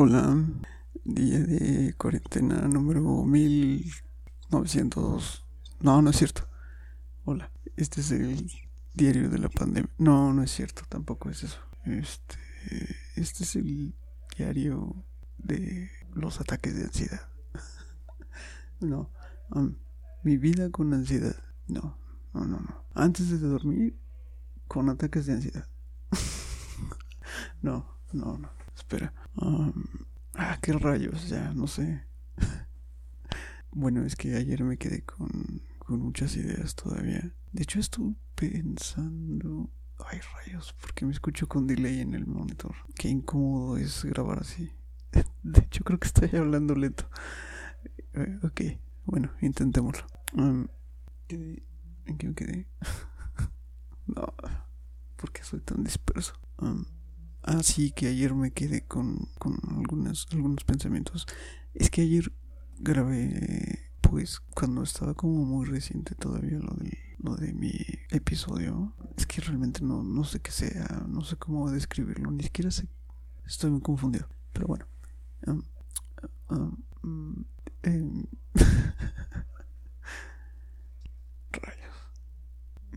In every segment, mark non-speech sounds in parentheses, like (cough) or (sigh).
Hola, día de cuarentena número 1900. No, no es cierto. Hola, este es el diario de la pandemia. No, no es cierto, tampoco es eso. Este, este es el diario de los ataques de ansiedad. (laughs) no, um, mi vida con ansiedad. No, no, no, no. Antes de dormir, con ataques de ansiedad. (laughs) no, no, no. Espera. Um, ah, qué rayos, ya, no sé. (laughs) bueno, es que ayer me quedé con, con muchas ideas todavía. De hecho, estuve pensando. Ay, rayos, porque me escucho con delay en el monitor. Qué incómodo es grabar así. (laughs) De hecho, creo que estoy hablando lento. Eh, ok, bueno, intentémoslo. Um, ¿En qué me quedé? (laughs) no, ¿por qué soy tan disperso? Ah, sí, que ayer me quedé con, con algunos, algunos pensamientos. Es que ayer grabé, pues, cuando estaba como muy reciente todavía lo de, lo de mi episodio. Es que realmente no, no sé qué sea, no sé cómo describirlo, ni siquiera sé. Estoy muy confundido. Pero bueno. Um, um, em, rayos.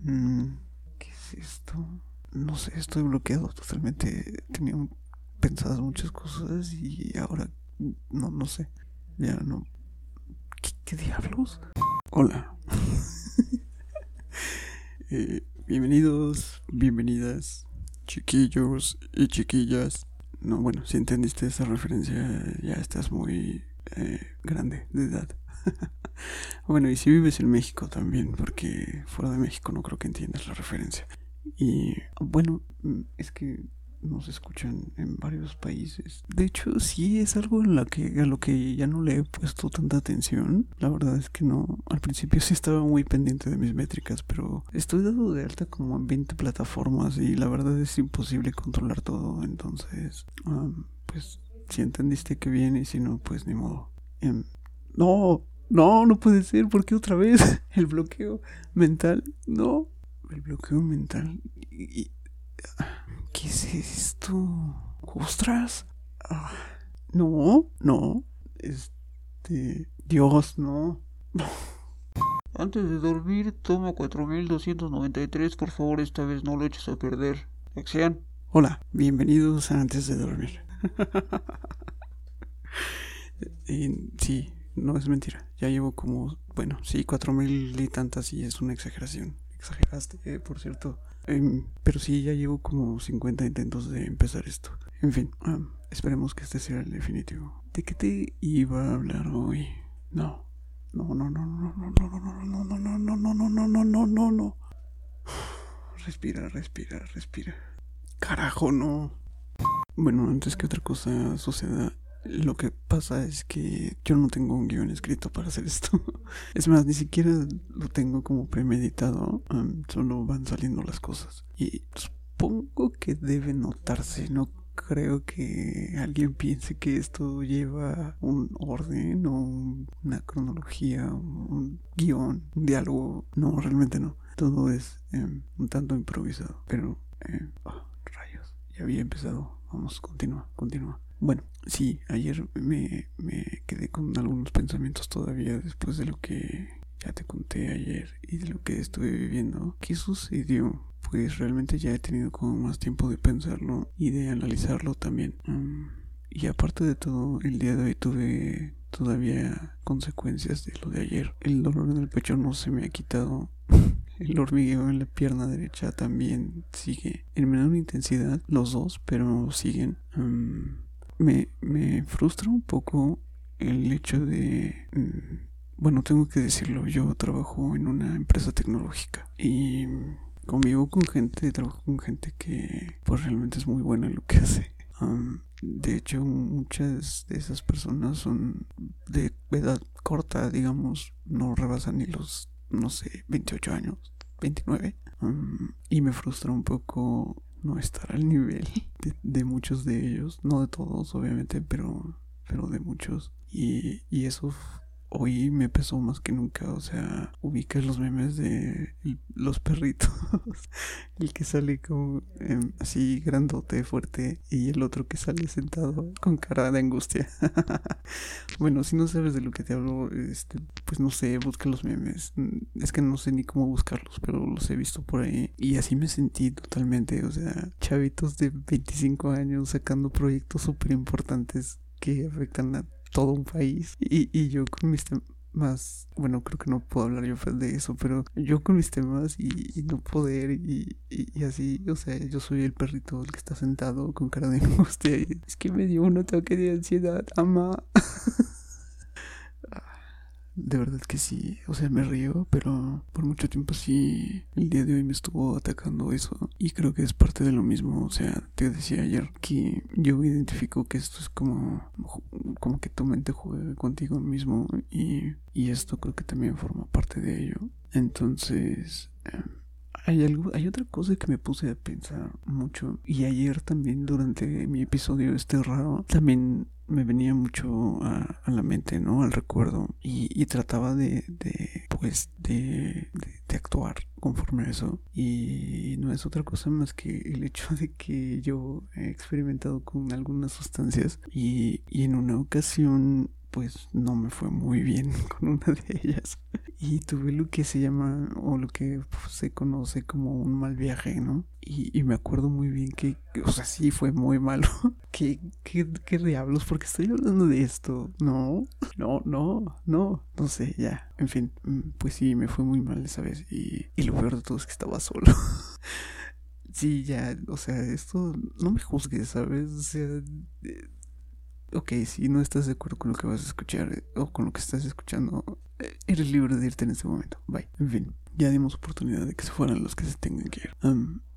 Mm, ¿Qué es esto? no sé, estoy bloqueado totalmente. Tenía pensadas muchas cosas y ahora no, no sé. Ya no. ¿Qué, diablos? Hola. (laughs) Eh, bienvenidos, bienvenidas, chiquillos y chiquillas. No, bueno, si entendiste esa referencia, ya estás muy eh, grande de edad. (laughs) bueno, y si vives en México también, porque fuera de México no creo que entiendas la referencia. Y bueno, mm, es que nos escuchan en varios países. De hecho, sí es algo en la que, a lo que ya no le he puesto tanta atención. La verdad es que no. Al principio sí estaba muy pendiente de mis métricas, pero estoy dado de alta como en 20 plataformas y la verdad es imposible controlar todo. Entonces, pues si entendiste que bien y si no, pues ni modo. Em, no, no, no puede ser. ¿Por qué otra vez? (laughs) El bloqueo mental. No el bloqueo mental. ¿Qué es esto? ¿Ostras? Ah, no, no. Este. Dios, no. Antes de dormir, toma 4293. Por favor, esta vez no lo eches a perder. Acción. Hola, bienvenidos a Antes de dormir. (laughs) sí, no es mentira. Ya llevo como, bueno, sí, cuatro mil y tantas y es una exageración exageraste, eh, por cierto. Em, pero sí, ya llevo como 50 intentos de empezar esto. En fin, esperemos que este sea el definitivo. ¿De qué te iba a hablar hoy? No. No, no, no, no, no, no, no, no, no, no, no, no, no, no, no, no, no, no. Respira, respira, respira. Carajo, no. Bueno, antes que otra cosa suceda, lo que pasa es que yo no tengo un guion escrito para hacer esto. (laughs) Es más, ni siquiera lo tengo como premeditado. solo van saliendo las cosas. Y supongo que debe notarse. No creo que alguien piense que esto lleva un orden o una cronología, un guion, un diálogo. No, realmente no. Todo es em, un tanto improvisado. Pero, eh, rayos, ya había empezado. Vamos, continúa, continúa. Bueno, sí, ayer me, me quedé con algunos pensamientos todavía después de lo que ya te conté ayer y de lo que estuve viviendo. ¿Qué sucedió? Pues realmente ya he tenido como más tiempo de pensarlo y de analizarlo también. Mm, y aparte de todo, el día de hoy tuve todavía consecuencias de lo de ayer. El dolor en el pecho no se me ha quitado. (laughs) El hormigueo en la pierna derecha también sigue en menor intensidad, los dos, pero siguen. Mm, me, me frustra un poco el hecho de... Mm, bueno, tengo que decirlo, yo trabajo en una empresa tecnológica y convivo con gente, trabajo con gente que pues realmente es muy buena en lo que hace. de hecho, muchas de esas personas son de edad corta, digamos, no rebasan ni los, no sé, 28 años, 29. y me frustra un poco no estar al nivel de, muchos de ellos, no de todos obviamente, pero, pero de muchos. Y, y eso hoy me pesó más que nunca. O sea, ubicas los memes de los perritos. (laughs) el que sale como em, así grandote, fuerte, y el otro que sale sentado con cara de angustia. (laughs) bueno, si no sabes de lo que te hablo, este, pues no sé, busca los memes. Es que no sé ni cómo buscarlos, pero los he visto por ahí. Y así me sentí totalmente. O sea, chavitos de 25 años sacando proyectos súper importantes que afectan a todo un país. Y, y yo con mis temas, bueno, creo que no puedo hablar yo de eso, pero yo con mis temas y, no poder y, y, así, o sea, yo soy el perrito el que está sentado con cara de (laughs) angustia. Es que me dio un ataque de ansiedad, ama. (laughs) De verdad que sí, o sea, me río, pero por mucho tiempo sí, el día de hoy me estuvo atacando eso. Y creo que es parte de lo mismo, o sea, te decía ayer que yo identifico que esto es como, como que tu mente juega contigo mismo y, y esto creo que también forma parte de ello. Entonces... Em, hay algo, hay otra cosa que me puse a pensar mucho y ayer también durante mi episodio este raro también me venía mucho a, la mente, ¿no? Al recuerdo. Y, trataba de, pues, de, de, actuar conforme a eso. Y no es otra cosa más que el hecho de que yo he experimentado con algunas sustancias y, y en una ocasión pues no me fue muy bien (laughs) con una de ellas. Y tuve lo que se llama, o lo que se conoce como un mal viaje, ¿no? Y, me acuerdo muy bien que, o sea, sí fue muy malo. (laughs) ¿Qué, qué, qué diablos? porque estoy hablando de esto? No, no, no, no, no sé, ya. En fin, mm, pues sí, me fue muy mal esa vez. Y, y lo peor de todo es que estaba solo. (laughs) sí, ya, o sea, esto no me juzgues, ¿sabes? O sea, eh, ok, si no estás de acuerdo con lo que vas a escuchar eh, o con lo que estás escuchando, eh, eres libre de irte en este momento. Bye. En fin, ya dimos oportunidad de que se fueran los que se tengan que ir.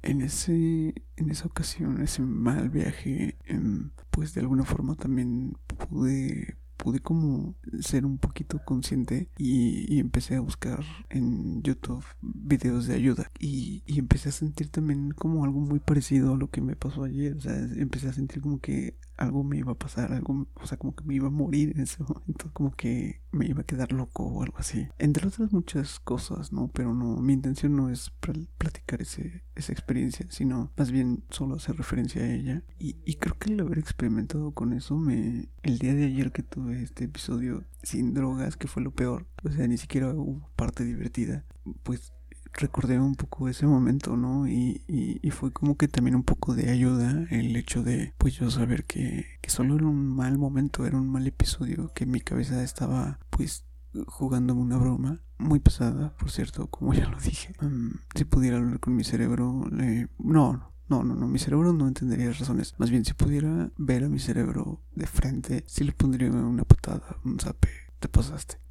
en ese, en esa ocasión, ese mal viaje, em, pues de alguna forma también pude pude como ser un poquito consciente y, empecé a buscar en YouTube videos de ayuda y, y, empecé a sentir también como algo muy parecido a lo que me pasó ayer, o sea, empecé a sentir como que algo me iba a pasar, algo, o sea, como que me iba a morir en ese (laughs) momento, como que me iba a quedar loco o algo así. Entre otras muchas cosas, ¿no? Pero no, mi intención no es platicar ese, esa experiencia, sino más bien solo hacer referencia a ella. Y, y creo que el haber experimentado con eso me... El día de ayer que tuve este episodio sin drogas, que fue lo peor, o sea, ni siquiera hubo parte divertida, pues recordé un poco ese momento, ¿no? Y, y, fue como que también un poco de ayuda el hecho de, pues yo saber que, que solo era un mal momento, era un mal episodio, que mi cabeza estaba, pues, jugándome una broma muy pesada, por cierto, como ya lo dije. Mm, si pudiera hablar con mi cerebro, le... no, no, no, no, mi cerebro no entendería las razones. Más bien, si pudiera ver a mi cerebro de frente, sí le pondría una patada, un zape. Te pasaste.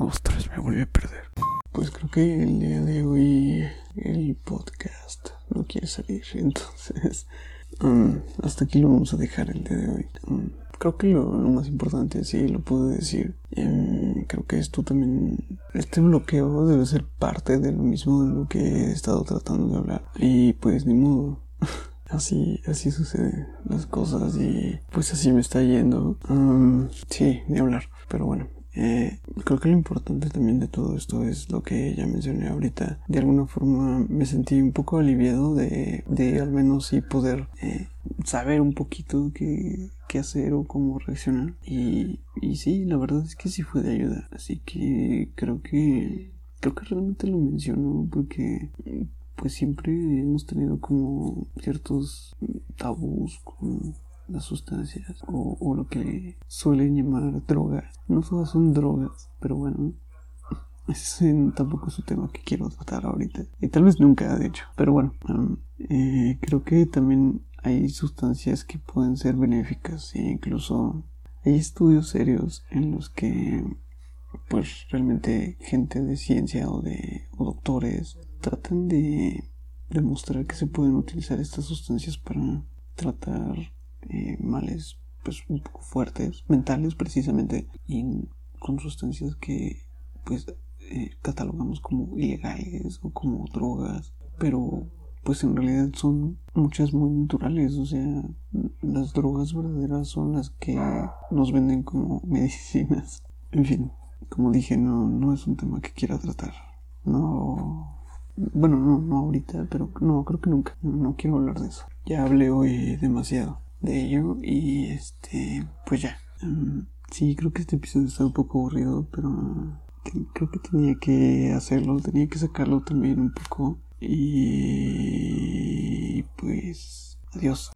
Ostras, me volví a perder. Pues creo que el día de hoy el podcast no quiere salir, (laughs) entonces um, hasta aquí lo vamos a dejar el día de hoy. Um, creo que lo, más importante, sí, lo puedo decir. Um, creo que esto también, este bloqueo debe ser parte de lo mismo de lo que he estado tratando de hablar. Y pues ni modo. (laughs) Así, así suceden las cosas y pues así me está yendo. sí, ni hablar. Pero bueno, eh, creo que lo importante también de todo esto es lo que ya mencioné ahorita. De alguna forma me sentí un poco aliviado de, de al menos sí poder eh, saber un poquito qué, qué, hacer o cómo reaccionar. Y, y sí, la verdad es que sí fue de ayuda. Así que creo que creo que realmente lo menciono porque pues siempre hemos tenido como ciertos tabús como las sustancias o, lo que suelen llamar drogas. No todas son drogas, pero bueno, ese tampoco es un tema que quiero tratar ahorita. Y tal vez nunca, de hecho. Pero bueno, eh, creo que también hay sustancias que pueden ser benéficas e incluso hay estudios serios en los que pues realmente gente de ciencia o de o doctores tratan de demostrar que se pueden utilizar estas sustancias para tratar eh, males pues un poco fuertes, mentales precisamente, y con sustancias que pues eh, catalogamos como ilegales o como drogas, pero pues en realidad son muchas muy naturales, o sea, las drogas verdaderas son las que nos venden como (laughs) medicinas. En fin, como dije, no, no es un tema que quiera tratar. No. Bueno, no, no ahorita, pero no, creo que nunca. No, quiero hablar de eso. Ya hablé hoy demasiado de ello y este, pues ya. Mm, sí, creo que este episodio está un poco aburrido, pero creo que tenía que hacerlo, tenía que sacarlo también un poco. Y pues, adiós.